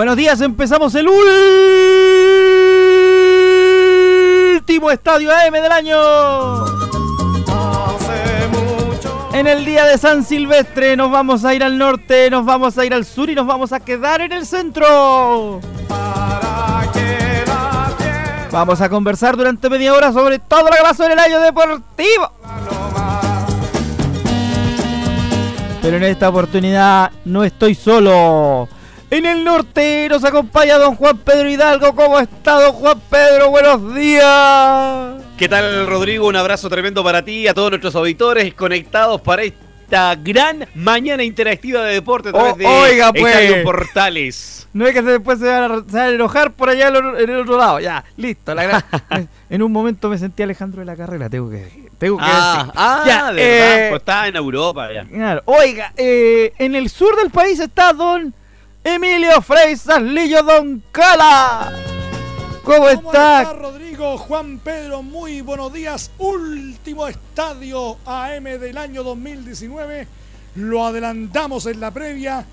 Buenos días, empezamos el último estadio AM del año. En el día de San Silvestre nos vamos a ir al norte, nos vamos a ir al sur y nos vamos a quedar en el centro. Vamos a conversar durante media hora sobre todo lo que pasó en el año deportivo. Pero en esta oportunidad no estoy solo. En el norte nos acompaña don Juan Pedro Hidalgo. ¿Cómo está don Juan Pedro? Buenos días. ¿Qué tal Rodrigo? Un abrazo tremendo para ti, a todos nuestros auditores conectados para esta gran mañana interactiva de deporte a través Oh, de oiga, pues. Estadio Portales. No es que después se van, a, se van a enojar por allá en el- otro lado. Ya, listo. la gran- en un momento me sentí Alejandro de la carrera, tengo que decir. Tengo que Ah, decir. ah, Ya, de verdad, eh, pues está en Europa ya. Claro. Oiga, eh, en el sur del país está don Emilio Frey Lillo Don Cala. ¿Cómo, está? Rodrigo? Juan Pedro, muy buenos días. Último estadio AM del año 2019. Lo adelantamos en la previa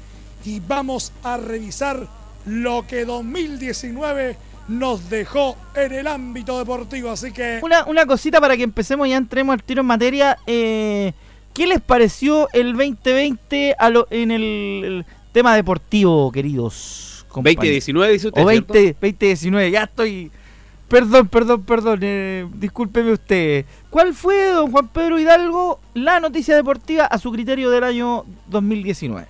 y vamos a revisar lo que 2019 nos dejó en el ámbito deportivo. Así que Una, una cosita para que empecemos y ya entremos al tiro en materia. eh, ¿Qué les pareció el 2020 a lo- en el, el tema deportivo, queridos? compañeros? 2019 dice usted, O ¿cierto? 20, 2019, ya estoy. Perdón, perdón, perdón, eh, discúlpeme usted. ¿Cuál fue, don Juan Pedro Hidalgo, la noticia deportiva a su criterio del año 2019?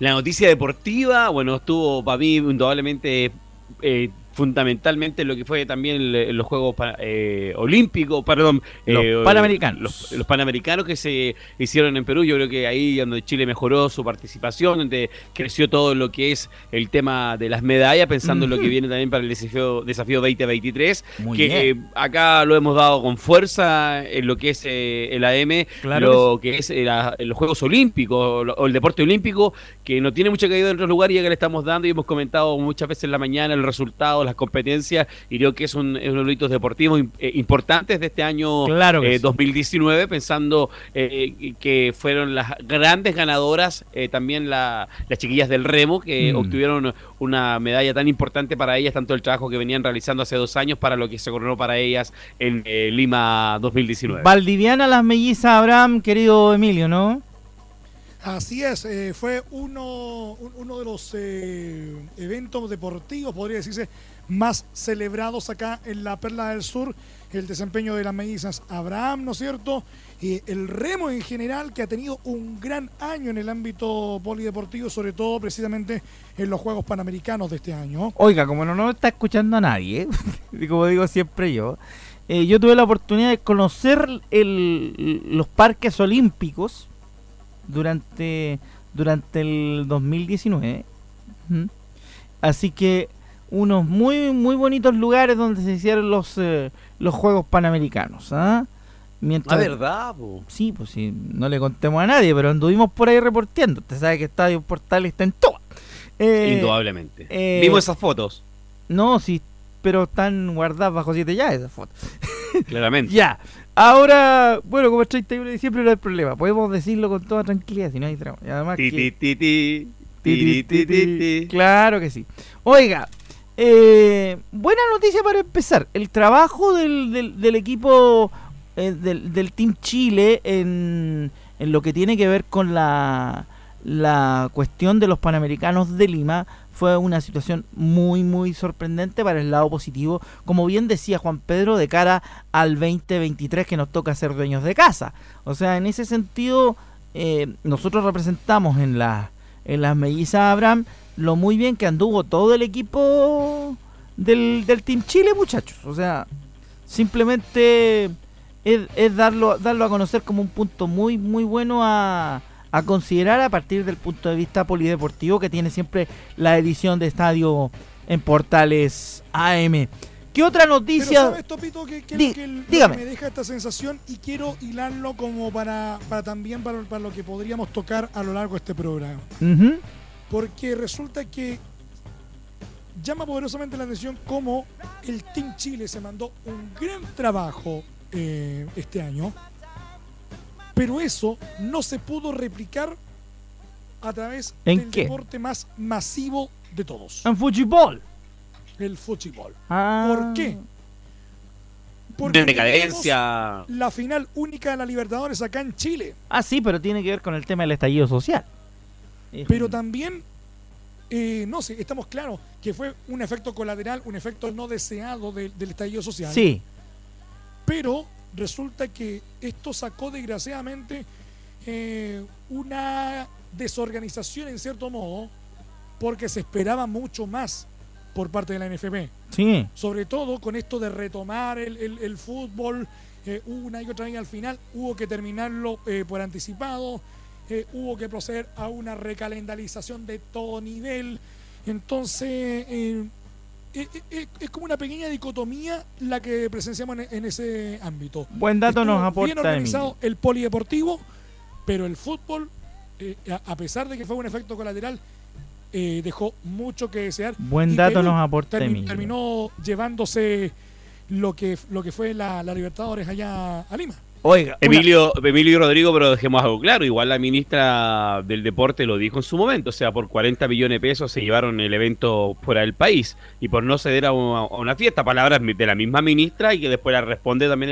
La noticia deportiva, bueno, estuvo para mí indudablemente eh, fundamentalmente lo que fue también el- los Juegos eh, Olímpicos, perdón, Los eh, Panamericanos. Los, los Panamericanos que se hicieron en Perú, yo creo que ahí donde Chile mejoró su participación, donde creció todo lo que es el tema de las medallas, pensando en lo que viene también para el desafío, desafío 2023, Muy que eh, acá lo hemos dado con fuerza en lo que es eh, el AM, Claro lo que es la- los Juegos Olímpicos o el deporte olímpico, que no tiene mucha caída en otros lugares y que le estamos dando y hemos comentado muchas veces en la mañana el resultado, las competencias, y creo que es, un, es uno de los hitos deportivos eh, importantes de este año Claro eh, sí. 2019, pensando eh, que fueron las grandes ganadoras, eh, también la- las chiquillas del remo, que Mm. obtuvieron una medalla tan importante para ellas, tanto el trabajo que venían realizando hace dos años para lo que se coronó para ellas en eh, Lima 2019. Valdiviana Las Mellizas Abraham, querido Emilio, ¿no? Así es, eh, fue uno, un- uno de los eh, eventos deportivos, podría decirse, más celebrados acá en la Perla del Sur, el desempeño de las mellizas Abraham, ¿no es cierto? Y el remo en general, que ha tenido un gran año en el ámbito polideportivo, sobre todo precisamente en los Juegos Panamericanos de este año. Oiga, como no nos está escuchando a nadie, como digo siempre yo, eh, yo tuve la oportunidad de conocer el- los parques olímpicos durante, durante el 2019. Ujú. Así que unos muy muy bonitos lugares donde se hicieron los, eh, los Juegos Panamericanos. ¿ah? Mientras, Ah, verdad, po. Sí, pues sí, no le contemos a nadie, pero anduvimos por ahí reporteando. Usted sabe que Estadio Portal está en todo. Eh, Indudablemente. eh, Vimos esas fotos, no, sí, pero están guardadas bajo siete llaves esas fotos. claramente. Ya, ahora, bueno, como es 31 de diciembre no hay problema, podemos decirlo con toda tranquilidad, si no hay drama. Y además que- ti, ti, ti. Claro que sí. Oiga, eh, buena noticia para empezar. El trabajo del, del, equipo eh, del, del Team Chile en, en lo que tiene que ver con la, la cuestión de los Panamericanos de Lima fue una situación muy, muy sorprendente para el lado positivo, como bien decía Juan Pedro, de cara al 2023 que nos toca ser dueños de casa. O sea, en ese sentido, eh, nosotros representamos en, la, en las mellizas Abraham lo muy bien que anduvo todo el equipo del, del Team Chile, muchachos. O sea, simplemente es, darlo, darlo a conocer como un punto muy, muy bueno a a considerar a partir del punto de vista polideportivo que tiene siempre la edición de estadio en portales AM. ¿Qué otra noticia? Pero ¿sabes, Topito, que, que, que me deja esta sensación y quiero hilarlo como para, para también para, para, lo que podríamos tocar a lo largo de este programa? Porque resulta que llama poderosamente la atención cómo el Team Chile se mandó un gran trabajo eh, este año pero eso no se pudo replicar a través del deporte más masivo de todos. En fútbol. El fútbol. Ah. ¿Por qué? Porque de decadencia. La final única de la Libertadores acá en Chile. Ah, sí, pero tiene que ver con el tema del estallido social. Pero también, eh, no sé, estamos claros que fue un efecto colateral, un efecto no deseado del estallido social. Sí. Pero resulta que esto sacó desgraciadamente eh, una desorganización en cierto modo porque se esperaba mucho más por parte de la NFP. Sí. Sobre todo con esto de retomar el, fútbol eh, una y otra vez al final, hubo que terminarlo eh, por anticipado, hubo que proceder a una recalendarización de todo nivel. Entonces, es, como una pequeña dicotomía la que presenciamos en, ese ámbito. Buen dato nos aporta. Bien organizado el polideportivo, pero el fútbol, eh, a pesar de que fue un efecto colateral, eh, dejó mucho que desear. Buen dato nos aporta. terminó llevándose lo que, lo que fue la, la Libertadores allá a Lima. Oiga, Emilio, Emilio y Rodrigo, pero dejemos algo claro. Igual la ministra del Deporte lo dijo en su momento. O sea, por 40 millones de pesos se llevaron el evento fuera del país. Y por no ceder a una, fiesta. Palabras de la misma ministra y que después la responde también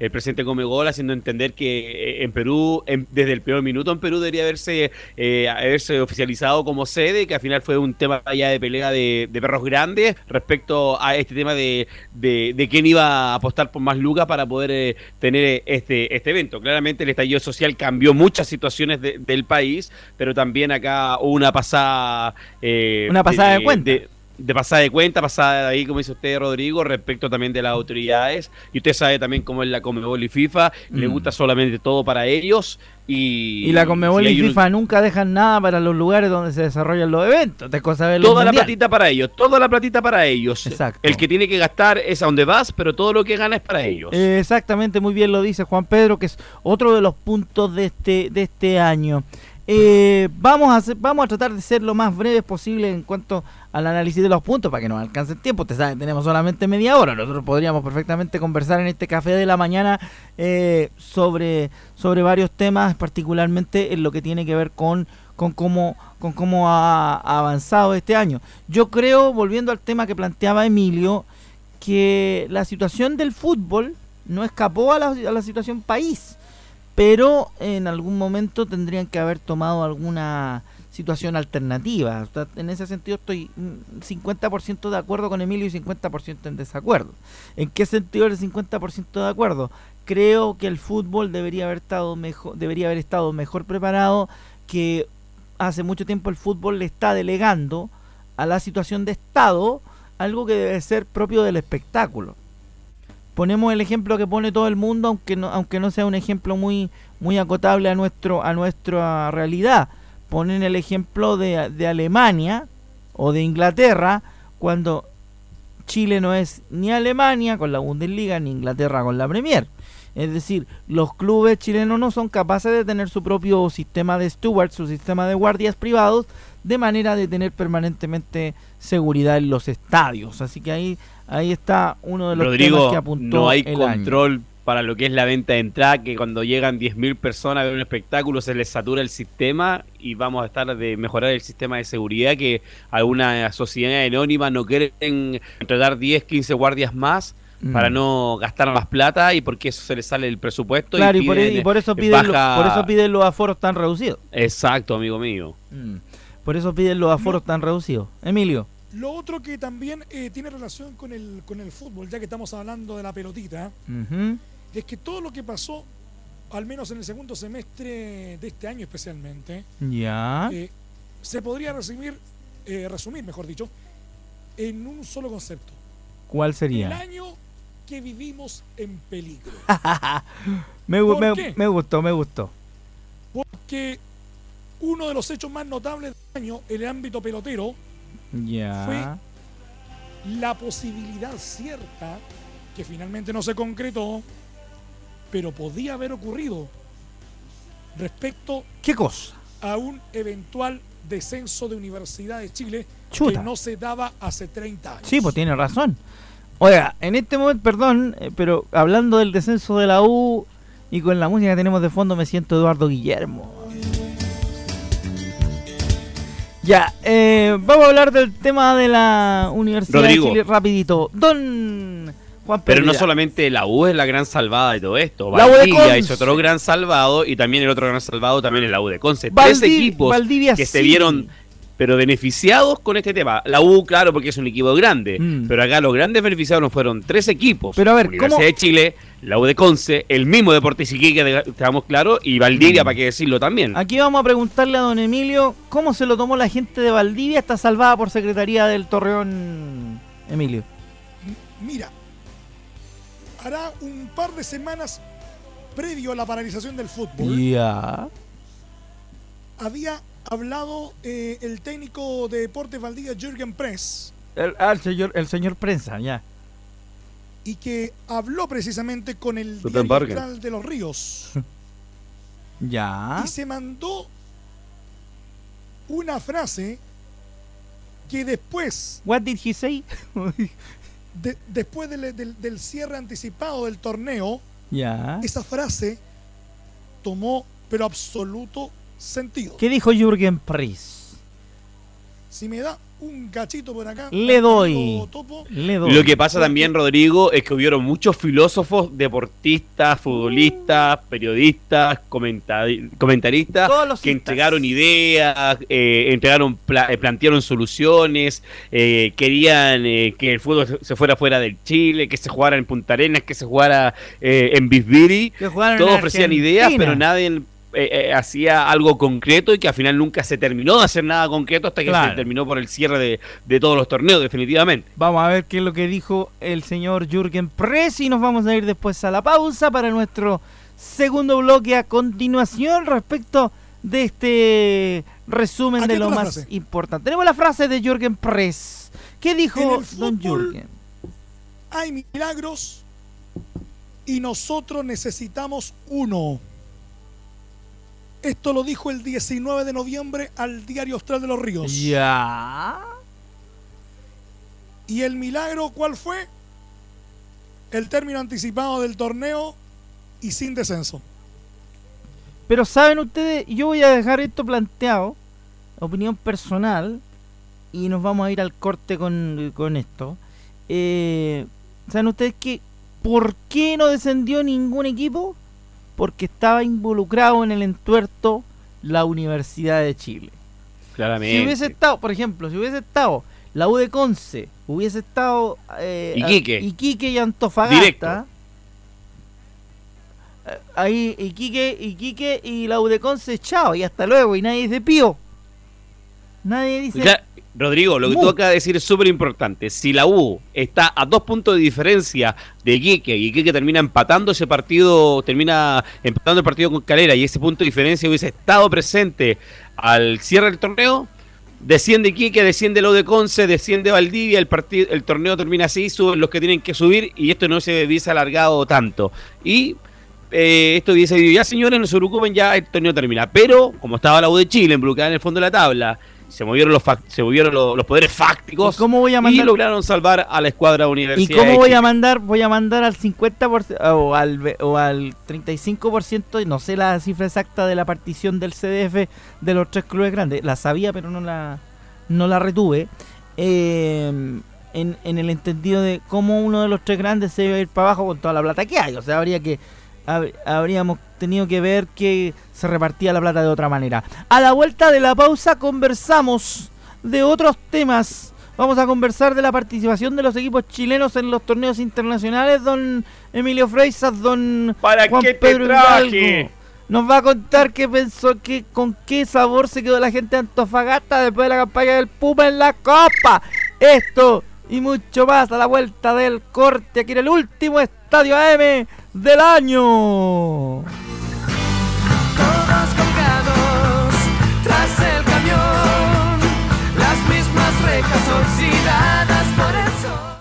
el, presidente Comegol, haciendo entender que eh, en Perú, desde el primer minuto en Perú, debería haberse, eh, haberse oficializado como sede. Que al final fue un tema ya de pelea de, perros grandes respecto a este tema de, de, quién iba a apostar por más lucas para poder eh, tener este, este evento. Claramente el estallido social cambió muchas situaciones del país, pero también acá hubo una pasada... Eh, una pasada de, cuenta. De, pasada de cuenta, pasada ahí, como dice usted, Rodrigo, respecto también de las autoridades. Y usted sabe también cómo es la Comebol y FIFA, le mm. gusta solamente todo para ellos. Y, la Conmebol y, FIFA nunca dejan nada para los lugares donde se desarrollan los eventos. Te cosa toda la platita para ellos, toda la platita para ellos. Exacto. El que tiene que gastar es a donde vas, pero todo lo que gana es para ellos. exactamente, muy bien lo dice Juan Pedro, que es otro de los puntos de este, de este año. Eh, vamos, a vamos a tratar de ser lo más breves posible en cuanto al análisis de los puntos para que nos alcance el tiempo. Usted sabe, tenemos solamente media hora. Nosotros podríamos perfectamente conversar en este café de la mañana eh, sobre, sobre varios temas, particularmente en lo que tiene que ver con, con, cómo, con cómo ha avanzado este año. Yo creo, volviendo al tema que planteaba Emilio, que la situación del fútbol no escapó a la situación país pero en algún momento tendrían que haber tomado alguna situación alternativa. en ese sentido estoy 50% de acuerdo con Emilio y 50% en desacuerdo. ¿En qué sentido el 50% de acuerdo? Creo que el fútbol debería haber estado mejor, debería haber estado mejor preparado, que hace mucho tiempo el fútbol le está delegando a la situación de Estado algo que debe ser propio del espectáculo ponemos el ejemplo que pone todo el mundo, aunque no, aunque no sea un ejemplo muy, muy acotable a nuestro, a nuestra realidad. Ponen el ejemplo de, de Alemania o de Inglaterra, cuando Chile no es ni Alemania con la Bundesliga, ni Inglaterra con la Premier. Es decir, los clubes chilenos no son capaces de tener su propio sistema de stewards, su sistema de guardias privados, de manera de tener permanentemente seguridad en los estadios. Así que ahí Ahí está uno de los Rodrigo, temas que apuntó. No hay control para lo que es la venta de entrada, que cuando llegan 10.000 personas a ver un espectáculo se les satura el sistema y vamos a estar de mejorar el sistema de seguridad que alguna sociedad anónima no quieren entregar 10, 15 guardias más mm. para no gastar más plata y porque eso se les sale el presupuesto. Claro, y, por, e- eso piden, por eso piden los aforos tan reducidos. Exacto, amigo mío. Mm. Por eso piden los aforos tan reducidos. Emilio. Lo otro que también eh, tiene relación con el, con el fútbol, ya que estamos hablando de la pelotita, es que todo lo que pasó, al menos en el segundo semestre de este año especialmente, Ya. eh, se podría resumir, eh, resumir, mejor dicho, en un solo concepto. ¿Cuál El sería? año que vivimos en peligro. Me, gu- ¿Por me- me gustó, me gustó. Porque uno de los hechos más notables del año en el ámbito pelotero, Ya. la posibilidad cierta, que finalmente no se concretó, pero podía haber ocurrido respecto ¿Qué cosa? a un eventual descenso de Universidad de Chile Chuta. que no se daba hace 30 años. Sí, pues tiene razón. Oiga, en este momento, perdón, eh, pero hablando del descenso de la U y con la música que tenemos de fondo, me siento Eduardo Guillermo. Ya, eh, vamos a hablar del tema de la Universidad Rodrigo. de Chile rapidito. Don Juan Pero no solamente la U es la gran salvada de todo esto. La Valdivia es otro gran salvado y también el otro gran salvado también es la U de Conce. Valdi- Tres equipos Valdivia que se sí. vieron pero beneficiados con este tema. La U, claro, porque es un equipo grande, Mm. pero acá los grandes beneficiados no fueron tres equipos. Pero a ver, Universidad ¿cómo- de Chile, la U de Conce, el mismo Deportes Iquique, de- estamos claros, y Valdivia, Mm. para qué decirlo también. Aquí vamos a preguntarle a don Emilio cómo se lo tomó la gente de Valdivia, está salvada por Secretaría del Torreón. Emilio. Mira, hará un par de semanas previo a la paralización del fútbol, Ya. había hablado eh, el técnico de Deportes Valdivia, Jürgen Press, El, ah, el señor, el señor prensa, ya. y que habló precisamente con el. Austral de los Ríos Ya. y se mandó una frase que después, What did he say? de- después del, del- del cierre anticipado del torneo, ya. esa frase tomó pero absoluto sentido. ¿Qué dijo Jürgen Priss? Si me da un cachito por acá, Le doy. Topo, Le doy. Lo que pasa también, Rodrigo, es que hubieron muchos filósofos, deportistas, futbolistas, periodistas, comentadi- comentaristas Todos los que entregaron ideas, eh, entregaron, pla- eh, plantearon soluciones, eh, querían eh, que el fútbol se- fuera fuera del Chile, que se jugara en Punta Arenas, que se jugara eh, en Bisbiri. Todos en ofrecían ideas, pero nadie eh, eh, hacía algo concreto y que al final nunca se terminó de hacer nada concreto hasta que Claro. se terminó por el cierre de, de todos los torneos, definitivamente. Vamos a ver qué es lo que dijo el señor Jürgen Press y nos vamos a ir después a la pausa para nuestro segundo bloque a continuación respecto de este resumen Aquí de lo más frase. importante. Tenemos la frase de Jürgen Press. ¿Qué dijo don Jürgen? hay milagros y nosotros necesitamos uno. Esto lo dijo el 19 de noviembre al diario Austral de los Ríos. Ya. ¿Y el milagro cuál fue? El término anticipado del torneo y sin descenso. Pero saben ustedes, yo voy a dejar esto planteado, opinión personal, y nos vamos a ir al corte con, con esto. Eh, ¿Saben ustedes que por qué no descendió ningún equipo? Porque estaba involucrado en el entuerto la Universidad de Chile. Claramente. Si hubiese estado, por ejemplo, si hubiese estado la U de Conce, hubiese estado eh, Iquique. Iquique y Antofagasta. Directo. eh, Ahí Iquique, Iquique y la U de Conce, chao, y hasta luego, y nadie dice pío. Nadie dice. Rodrigo, lo que tú acabas de decir es súper importante. Si la U está a dos puntos de diferencia de Iquique y Iquique termina empatando ese partido, termina empatando el partido con Calera y ese punto de diferencia hubiese estado presente al cierre del torneo, desciende Iquique, desciende lo de Conce, desciende Valdivia, el, partido, el torneo termina así, suben los que tienen que subir y esto no se hubiese alargado tanto. Y eh, esto hubiese dicho, ya señores, no se preocupen, ya el torneo termina. Pero, como estaba la U de Chile involucrada en el fondo de la tabla, se movieron los, fac- se movieron los, los poderes fácticos ¿Y cómo voy a y mandar? lograron salvar a la escuadra ¿Y universidad. cómo voy a mandar? Voy a mandar al 50% o al, o al 35%, y no sé la cifra exacta de la partición del CDF de los tres clubes grandes. La sabía, pero no la, no la retuve. Eh, en, en el entendido de cómo uno de los tres grandes se iba a ir para abajo con toda la plata que hay. O sea, habría que habríamos tenido que ver que se repartía la plata de otra manera. A la vuelta de la pausa conversamos de otros temas. Vamos a conversar de la participación de los equipos chilenos en los torneos internacionales, don Emilio Freisas, don ¿Para Juan Pedro Hidalgo. Nos va a contar qué pensó, que, con qué sabor se quedó la gente de Antofagasta después de la campaña del Puma en la Copa. Esto y mucho más a la vuelta del corte aquí en el último estadio AM del año. Todos colgados tras el camión, las mismas rejas oxidadas por el sol.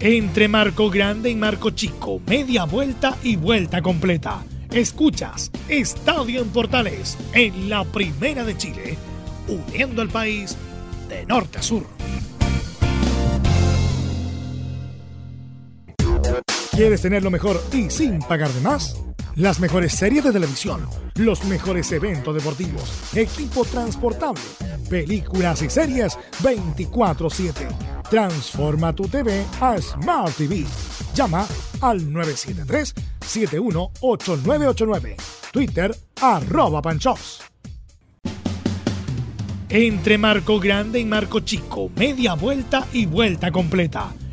Entre Marco Grande y Marco Chico, media vuelta y vuelta completa. Escuchas Estadio en Portales en la Primera de Chile, uniendo al país de norte a sur. ¿Quieres tener lo mejor y sin pagar de más? Las mejores series de televisión, los mejores eventos deportivos, equipo transportable, películas y series 24/7. Transforma tu TV a Smart TV. Llama al 973-718989. Twitter arroba panchops. Entre Marco Grande y Marco Chico, media vuelta y vuelta completa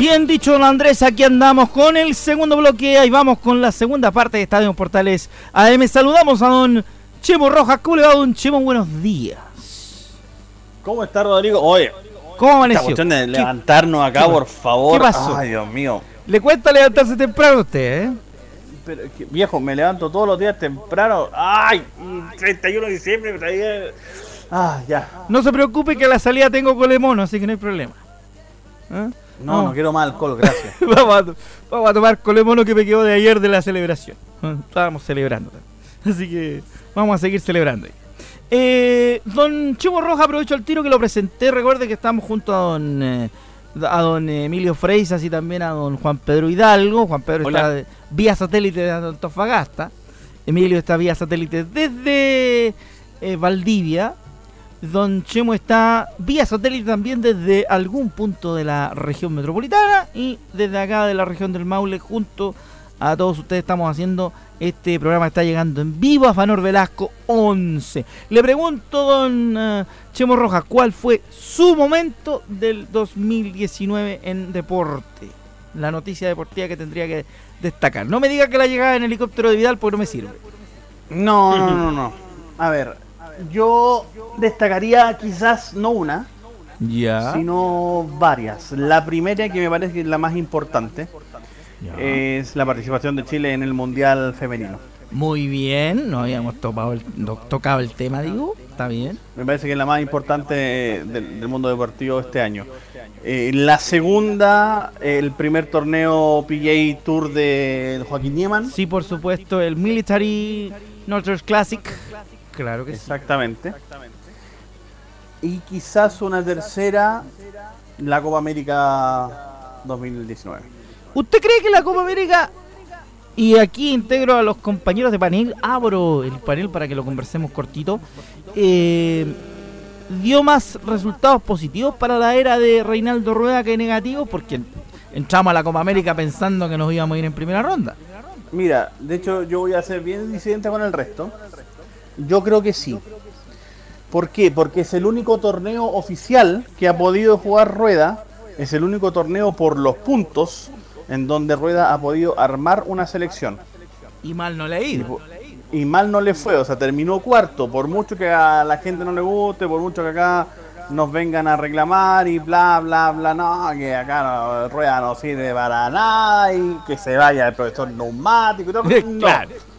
Bien dicho, don Andrés, aquí andamos con el segundo bloque. Ahí vamos con la segunda parte de Estadio Portales AM. Saludamos a don Chemo Rojas. ¿Cómo le va, don Chemo? Buenos días. ¿Cómo está, Rodrigo? Oye, ¿cómo amaneció? Esta cuestión de levantarnos acá, por favor. ¿Qué pasó? Ay, Dios mío. Le cuesta levantarse temprano a usted, ¿eh? Pero, viejo, me levanto todos los días temprano. ¡Ay! 31 de diciembre, me Ah, ya. No se preocupe que a la salida tengo colemono, así que no hay problema. ¿Eh? No, no, quiero más alcohol, gracias. vamos, a, tomar colemono que me quedó de ayer de la celebración. Estábamos celebrando. Así que vamos a seguir celebrando. Eh, don Chivo Roja, aprovecho el tiro que lo presenté. Recuerde que estamos junto a don, eh, a don Emilio Freisas y también a don Juan Pedro Hidalgo. Juan Pedro está vía satélite de Antofagasta. Emilio está vía satélite desde eh, Valdivia. Don Chemo está vía satélite también desde algún punto de la región metropolitana y desde acá de la región del Maule junto a todos ustedes estamos haciendo este programa está llegando en vivo a Fanor Velasco 11. Le pregunto, don eh, Chemo Rojas, ¿cuál fue su momento del 2019 en deporte? La noticia deportiva que tendría que destacar. No me diga que la llegada en helicóptero de Vidal porque no me sirve. No, no, no, no. A ver, yo destacaría quizás no una, sino varias. La primera, que me parece que es la más importante, es la participación de Chile en el Mundial Femenino. Muy bien, no habíamos tocado el, tocado el tema, digo, está bien. Me parece que es la más importante del, mundo deportivo este año. Eh, la segunda, el primer torneo PGA Tour de Joaquín Nieman. Sí, por supuesto, el Military Northern Classic Claro que Exactamente. Y quizás una tercera, la Copa América 2019. ¿Usted cree que la Copa América, y aquí integro a los compañeros de panel, abro el panel para que lo conversemos cortito, eh, dio más resultados positivos para la era de Reinaldo Rueda que negativos? Porque entramos a la Copa América pensando que nos íbamos a ir en primera ronda. Mira, de hecho yo voy a ser bien disidente con el resto. Yo creo que sí. ¿Por qué? Porque es el único torneo oficial que ha podido jugar Rueda, es el único torneo por los puntos en donde Rueda ha podido armar una selección. Y mal no le ha ido. Y, mal no le fue, o sea, terminó cuarto, por mucho que a la gente no le guste, por mucho que acá nos vengan a reclamar y bla, bla, bla, no, que acá Rueda no sirve para nada y que se vaya el profesor neumático y todo. claro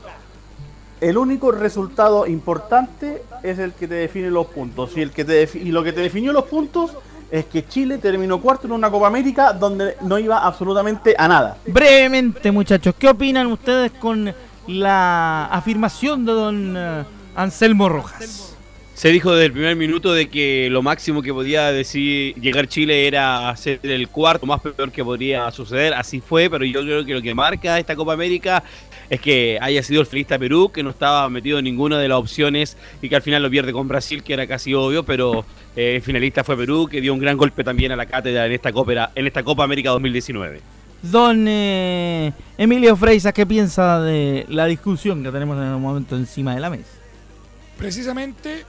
el único resultado importante es el que te define los puntos. Y, el que te y lo que te definió los puntos es que Chile terminó cuarto en una Copa América donde no iba absolutamente a nada. Brevemente, muchachos, ¿qué opinan ustedes con la afirmación de don eh, Anselmo Rojas? Se dijo desde el primer minuto de que lo máximo que podía decir llegar Chile era hacer el cuarto más peor que podría suceder. Así fue, pero yo creo que lo que marca esta Copa América es que haya sido el finalista Perú, que no estaba metido en ninguna de las opciones y que al final lo pierde con Brasil, que era casi obvio, pero eh, el finalista fue Perú, que dio un gran golpe también a la cátedra en esta Copa, en esta Copa América 2019. Don eh, Emilio Freisa, ¿qué piensa de la discusión que tenemos en el momento encima de la mesa? precisamente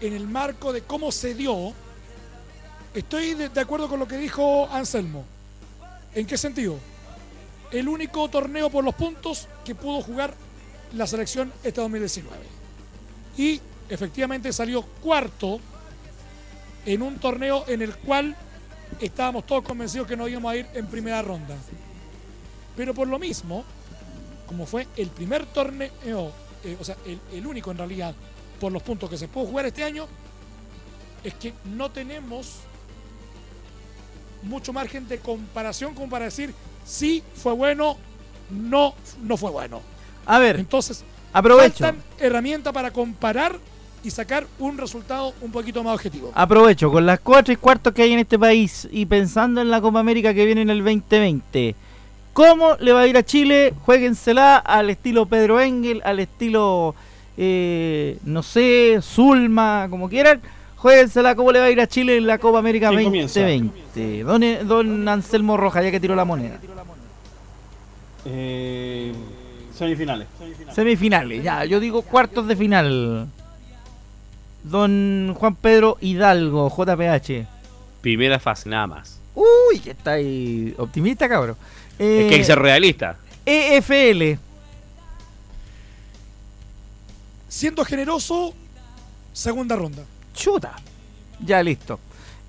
en el marco de cómo se dio, estoy de, de acuerdo con lo que dijo Anselmo. ¿En qué sentido? El único torneo por los puntos que pudo jugar la selección este 2019. Y efectivamente salió cuarto en un torneo en el cual estábamos todos convencidos que no íbamos a ir en primera ronda. Pero por lo mismo, como fue el primer torneo, eh, o sea, el, el único en realidad por los puntos que se pudo jugar este año, es que no tenemos mucho margen de comparación como para decir si fue bueno, no, no fue bueno. A ver, Entonces, aprovecho. faltan herramientas para comparar y sacar un resultado un poquito más objetivo. Aprovecho, con las cuatro y cuartos que hay en este país y pensando en la Copa América que viene en el 2020, ¿cómo le va a ir a Chile? Jueguensela al estilo Pedro Engel, al estilo, eh, no sé, Zulma, como quieran. Jueguensela, ¿cómo le va a ir a Chile en la Copa América ¿Quién comienza? 2020? Don, don Anselmo Roja, ya que tiró la moneda. Eh, semifinales. Semifinales, ya, yo digo cuartos de final. Don Juan Pedro Hidalgo, JPH. Primera fase, nada más. Uy, que está ahí optimista, cabrón. Eh, Es que hay que ser realista. EFL. Siendo generoso, segunda ronda. Chuta. Ya listo.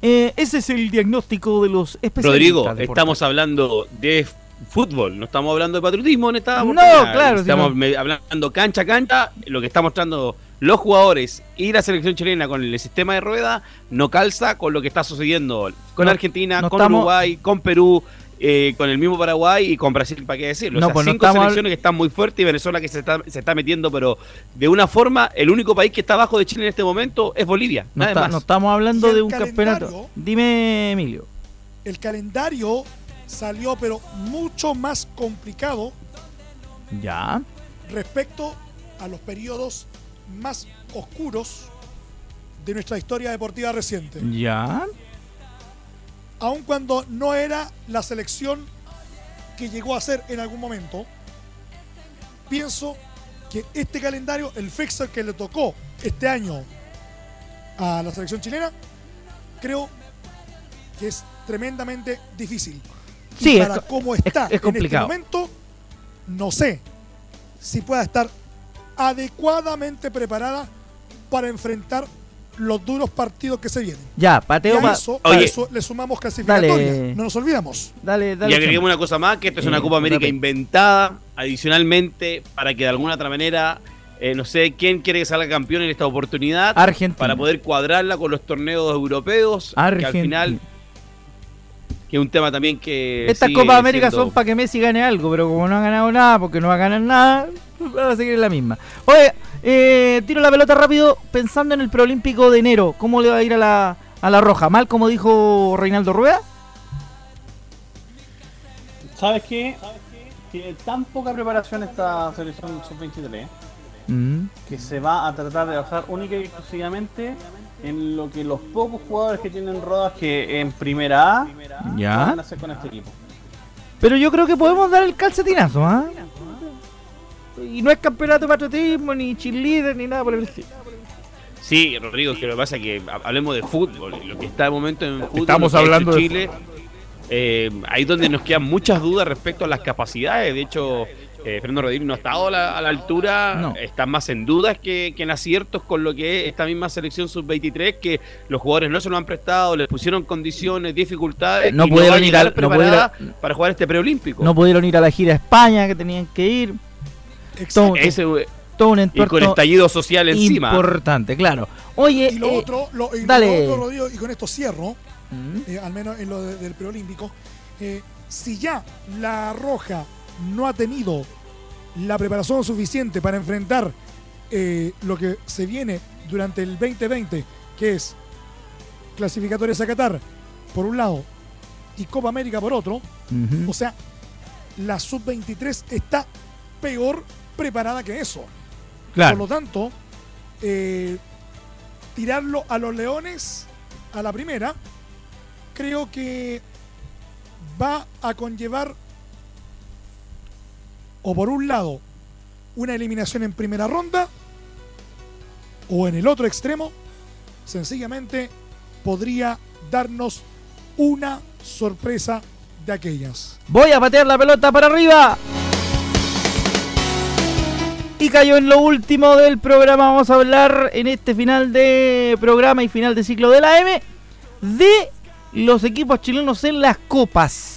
Eh, ese es el diagnóstico de los especialistas. Rodrigo, estamos hablando de fútbol, no estamos hablando de patriotismo en esta No, claro, Estamos sino- hablando cancha a cancha, lo que está mostrando los jugadores y la selección chilena con el sistema de rueda no calza con lo que está sucediendo con No, Argentina, no con estamos- Uruguay, con Perú, eh, con el mismo Paraguay y con Brasil, ¿para qué decirlo? No, o sea, pues no cinco selecciones que están muy fuertes y Venezuela que se está, se está metiendo, pero de una forma, el único país que está abajo de Chile en este momento es Bolivia. No, nada está- más. no estamos hablando de un campeonato. Dime, Emilio. El calendario salió pero mucho más complicado Ya. respecto a los periodos más oscuros de nuestra historia deportiva reciente. Ya. Aun cuando no era la selección que llegó a ser en algún momento, pienso que este calendario, el fixer que le tocó este año a la selección chilena, creo que es tremendamente difícil. Sí, para cómo es- está es complicado. en este momento, no sé si pueda estar adecuadamente preparada para enfrentar los duros partidos que se vienen. Ya, pateo eso, Oye. eso le sumamos clasificatoria. Dale. No nos olvidamos. Dale, dale. Y agreguemos una cosa más, que esto es una Eh, Copa América rápido. inventada adicionalmente para que de alguna otra manera, eh, no sé quién quiere que salga campeón en esta oportunidad, Argentina. para poder cuadrarla con los torneos europeos, que al Argentina. final, que es un tema también que... Estas Copas América siendo- son para que Messi gane algo, pero como no ha ganado nada, porque no va a ganar nada, van a seguir en la misma. Oye, eh, tiro la pelota rápido pensando en el preolímpico de enero. ¿Cómo le va a ir a la, a la roja? ¿Mal como dijo Reinaldo Rueda? ¿Sabes qué? Tiene tan poca preparación esta selección sub-23 Mm, que se va a tratar de basar única y exclusivamente en lo que los pocos jugadores que tienen rodas que en primera A Ya. van a hacer con este equipo. Pero yo creo que podemos dar el calcetinazo, ¿ah? Y no es campeonato de patriotismo, ni cheerleader, ni nada por el estilo. Sí, Rodrigo, que lo que pasa es que ha- hablemos de fútbol, lo que está de momento en fútbol, Estamos hablando de Chile, eh, ahí donde nos quedan muchas dudas respecto a las capacidades, de hecho, eh, Fernando Rodríguez no ha estado a la, a la altura, No. está más en dudas que, que en aciertos con lo que es esta misma selección sub-23, que los jugadores no se lo han prestado, les pusieron condiciones, dificultades, No y pudieron a ir al- no preparada para jugar este preolímpico. No pudieron ir a la gira a España, que tenían que ir. Exacto. Ese, Todo un y entuerto con estallido social encima. importante, claro. Oye, Y lo eh, otro, lo, y lo dale. Rodrigo, y con esto cierro, mm, eh, al menos en lo de- del preolímpico, eh, si ya la Roja no ha tenido la preparación suficiente para enfrentar eh, lo que se viene durante el 2020, que es clasificatorias a Qatar, por un lado, y Copa América por otro, o sea, la sub-23 está peor preparada que eso. Claro. Por lo tanto, eh, tirarlo a los Leones a la primera, creo que va a conllevar, o por un lado, una eliminación en primera ronda, o en el otro extremo, sencillamente podría darnos una sorpresa de aquellas. Voy a patear la pelota para arriba. Y cayó en lo último del programa. Vamos a hablar en este final de programa y final de ciclo de la M de los equipos chilenos en las copas.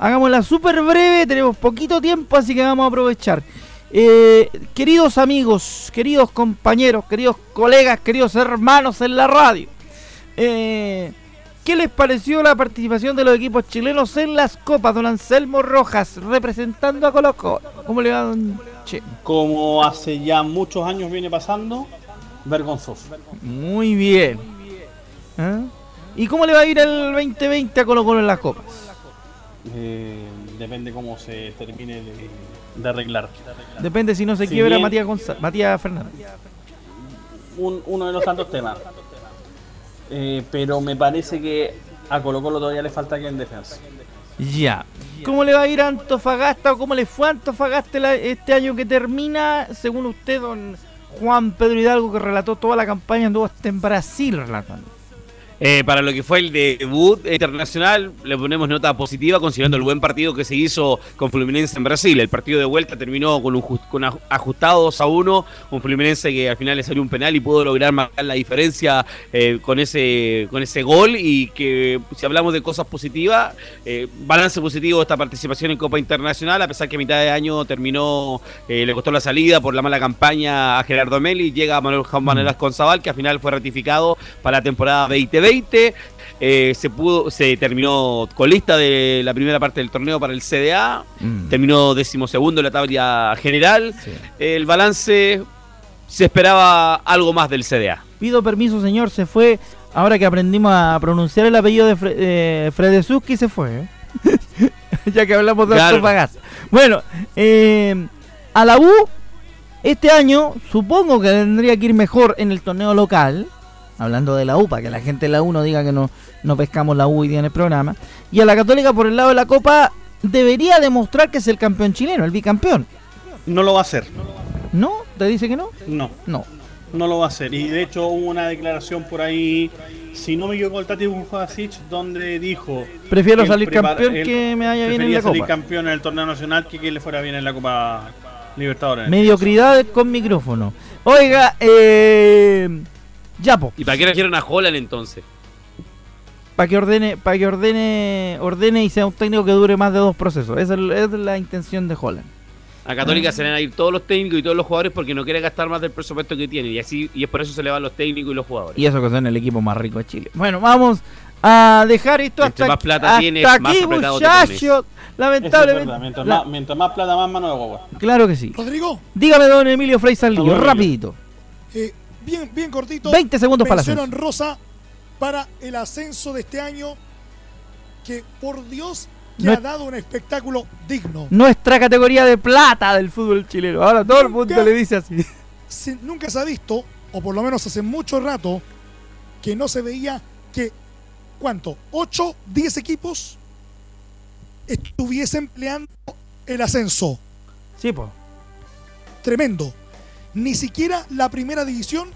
Hagámosla súper breve, tenemos poquito tiempo, así que vamos a aprovechar. Eh, queridos amigos, queridos compañeros, queridos colegas, queridos hermanos en la radio. Eh, ¿Qué les pareció la participación de los equipos chilenos en las copas? Don Anselmo Rojas, representando a Colo Colo. ¿Cómo le va, don Che? Como hace ya muchos años viene pasando, vergonzoso. Muy bien. ¿Ah? ¿Y cómo le va a ir el 2020 a Colo Colo en las copas? Eh, depende cómo se termine de, de arreglar. Depende si no se Si quiebra bien- Matías, Gonza- Matías Fernández. Un- uno de los tantos temas. Eh, pero me parece que a Colo Colo todavía le falta que en defensa. Ya. ¿Cómo le va a ir a Antofagasta o cómo le fue a Antofagasta este año que termina? Según usted, don Juan Pedro Hidalgo, que relató toda la campaña, anduvo hasta en Brasil relatando. Eh, para lo que fue el debut internacional, le ponemos nota positiva considerando el buen partido que se hizo con Fluminense en Brasil. El partido de vuelta terminó con un con ajustado 2 a 1. Un Fluminense que al final le salió un penal y pudo lograr marcar la diferencia eh, con, ese, con ese gol. Y que si hablamos de cosas positivas, eh, balance positivo de esta participación en Copa Internacional, a pesar que a mitad de año terminó, le costó la salida por la mala campaña a Gerardo Meli. Llega Manuel Juan Manuel Asconzabal, que al final fue ratificado para la temporada 2020. Eh, se pudo, se terminó colista de la primera parte del torneo para el CDA. Terminó decimosegundo en la tabla general. Sí. El balance se esperaba algo más del CDA. Pido permiso, señor, se fue. Ahora que aprendimos a pronunciar el apellido de Fre eh, Fredesuski, se fue. ¿eh? ya que hablamos de Claro. Antofagasta. Bueno, eh, a la U, este año, supongo que tendría que ir mejor en el torneo local. Hablando de la U, para que la gente de la U no diga que no, no pescamos la U hoy día en el programa. Y a la Católica, por el lado de la Copa, debería demostrar que es el campeón chileno, el bicampeón. No lo va a hacer. ¿No? ¿Te dice que no? No, No. no lo va a hacer. Y de hecho hubo una declaración por ahí, si no me equivoco, el Tati Bujasic, donde dijo... Prefiero salir campeón que me vaya bien en la salir Copa. campeón en el torneo nacional que que le fuera bien en la Copa Libertadores. Mediocridad con micrófono. Oiga, eh. Ya, po. ¿Y para qué trajeron a Holland entonces? Para que ordene, para que ordene, ordene y sea un técnico que dure más de dos procesos. Esa es, es la intención de Holland. A Católica se le van a ir todos los técnicos y todos los jugadores porque no quiere gastar más del presupuesto que tiene. Y así y es por eso se le van los técnicos y los jugadores. Y eso que son el equipo más rico de Chile. Bueno, vamos a dejar esto hasta, más plata hasta tienes, más aquí, muchachos. Es Lamentablemente. verdad, Mientras, la- más, mientras más plata, más mano de guagua. claro que sí. Rodrigo, Dígame, don Emilio Frey Emilio. rapidito. eh, bien, bien cortito. 20 segundos para honrosa para el ascenso de este año que por Dios que No ha dado un espectáculo digno. Nuestra categoría de plata del fútbol chileno. Ahora todo el mundo le dice así. Se- nunca se ha visto, o por lo menos hace mucho rato, que no se veía que, ¿cuánto? ¿8, 10 equipos estuviesen peleando el ascenso? Sí, pues. Tremendo. Ni siquiera la primera división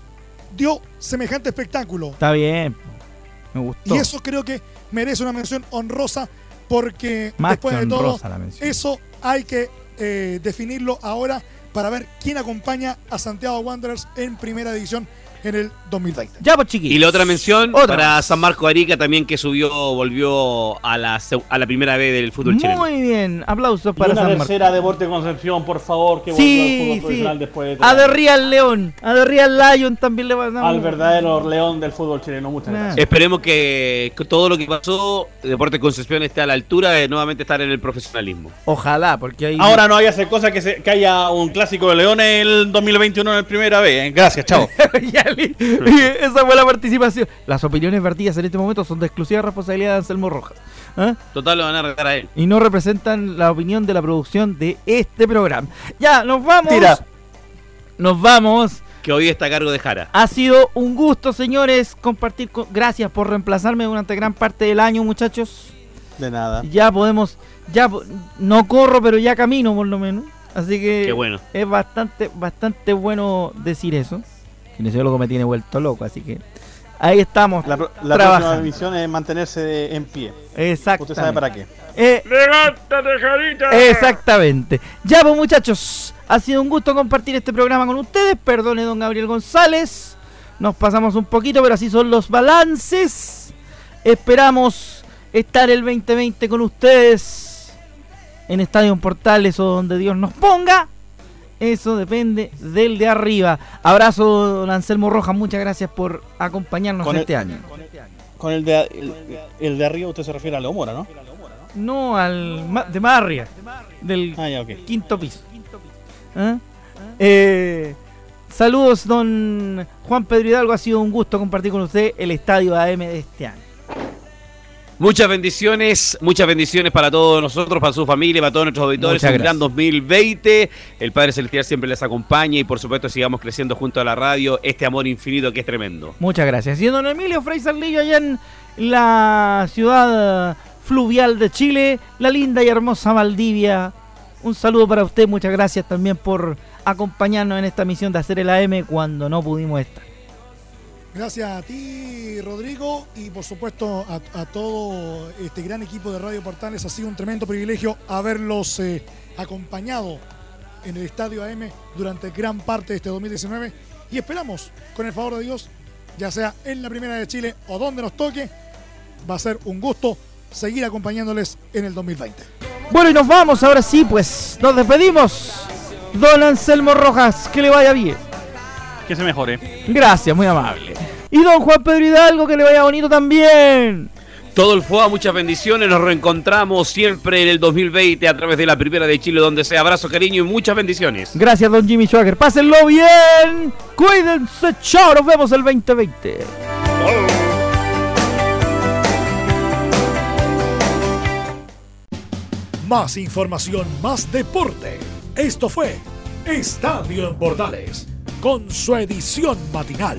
dio semejante espectáculo. Está bien. Me gustó. Y eso creo que merece una mención honrosa porque Más después de todo, eso hay que eh, definirlo ahora para ver quién acompaña a Santiago Wanderers en primera división en el 2020. Ya, pues chiquillos. Y la otra mención Otra para. San Marco Arica también que subió, volvió a la, a la primera vez del fútbol chileno. Muy bien. Aplausos Y para una San Marcos. tercera Deporte Concepción, por favor, que Sí, vuelva al fútbol sí. profesional después de A The. Real León. A The Real Lion también le van a Al verdadero león del fútbol chileno. Muchas Nah. gracias. Esperemos que, todo lo que pasó, Deportes Concepción esté a la altura de nuevamente estar en el profesionalismo. Ojalá, porque ahí. Ahora no hay hacer cosa que, se- que haya un clásico de leones el 2021 en el primera vez. ¿eh? Gracias, chao. ya Cali. Y esa fue la participación. Las opiniones vertidas en este momento son de exclusiva responsabilidad de Anselmo Rojas. ¿ah? Total, lo van a regar a él. Y no representan la opinión de la producción de este programa. Ya, nos vamos. Tira. Nos vamos. Que hoy está a cargo de Jara. Ha sido un gusto, señores, compartir. con- Gracias por reemplazarme durante gran parte del año, muchachos. De nada. Ya podemos. Ya no corro, pero ya camino, por lo menos. Así que. Qué bueno. Es bastante, bastante bueno decir eso. Kinesiólogo me tiene vuelto loco, así que. Ahí estamos. La, la trabajando. próxima misión es mantenerse en pie. Exactamente. Usted sabe para qué. Eh, Exactamente. Ya, pues muchachos, ha sido un gusto compartir este programa con ustedes. Perdone, don Gabriel González. Nos pasamos un poquito, pero así son los balances. Esperamos estar el 2020 con ustedes en Estadio Portales o donde Dios nos ponga. Eso depende del de arriba. Abrazo, don Anselmo Rojas. Muchas gracias por acompañarnos Con el- este año. Con el de, el, el de arriba usted se refiere a la Mora, ¿no? No al ma- de Marria, del Ah, ya, quinto piso. ¿Ah? Eh, saludos, don Juan Pedro Hidalgo. Ha sido un gusto compartir con usted el estadio AM de este año. Muchas bendiciones, muchas bendiciones para todos nosotros, para su familia, para todos nuestros auditores. Muchas un gran gracias. 2020. El Padre Celestial siempre les acompañe y por supuesto sigamos creciendo junto a la radio. Este amor infinito que es tremendo. Muchas gracias. Y don Emilio Frei Sarlillo, allá en la ciudad fluvial de Chile, la linda y hermosa Valdivia. Un saludo para usted. Muchas gracias también por acompañarnos en esta misión de hacer el AM cuando no pudimos estar. Gracias a ti, Rodrigo, y por supuesto a, a todo este gran equipo de Radio Portales. Ha sido un tremendo privilegio haberlos eh, acompañado en el Estadio AM durante gran parte de este 2019. Y esperamos, con el favor de Dios, ya sea en la Primera de Chile o donde nos toque, va a ser un gusto seguir acompañándoles en el 2020. Bueno, y nos vamos ahora sí, pues nos despedimos. Don Anselmo Rojas, que le vaya bien. Que se mejore. Gracias, muy amable. Y don Juan Pedro Hidalgo, que le vaya bonito también. Todo el FOA, muchas bendiciones. Nos reencontramos siempre en el 2020 a través de la Primera de Chile, donde sea abrazo, cariño y muchas bendiciones. Gracias, don Jimmy Schwager. Pásenlo bien. Cuídense, chao. Nos vemos el 2020. Más información, más deporte. Esto fue Estadio en Portales, con su edición matinal.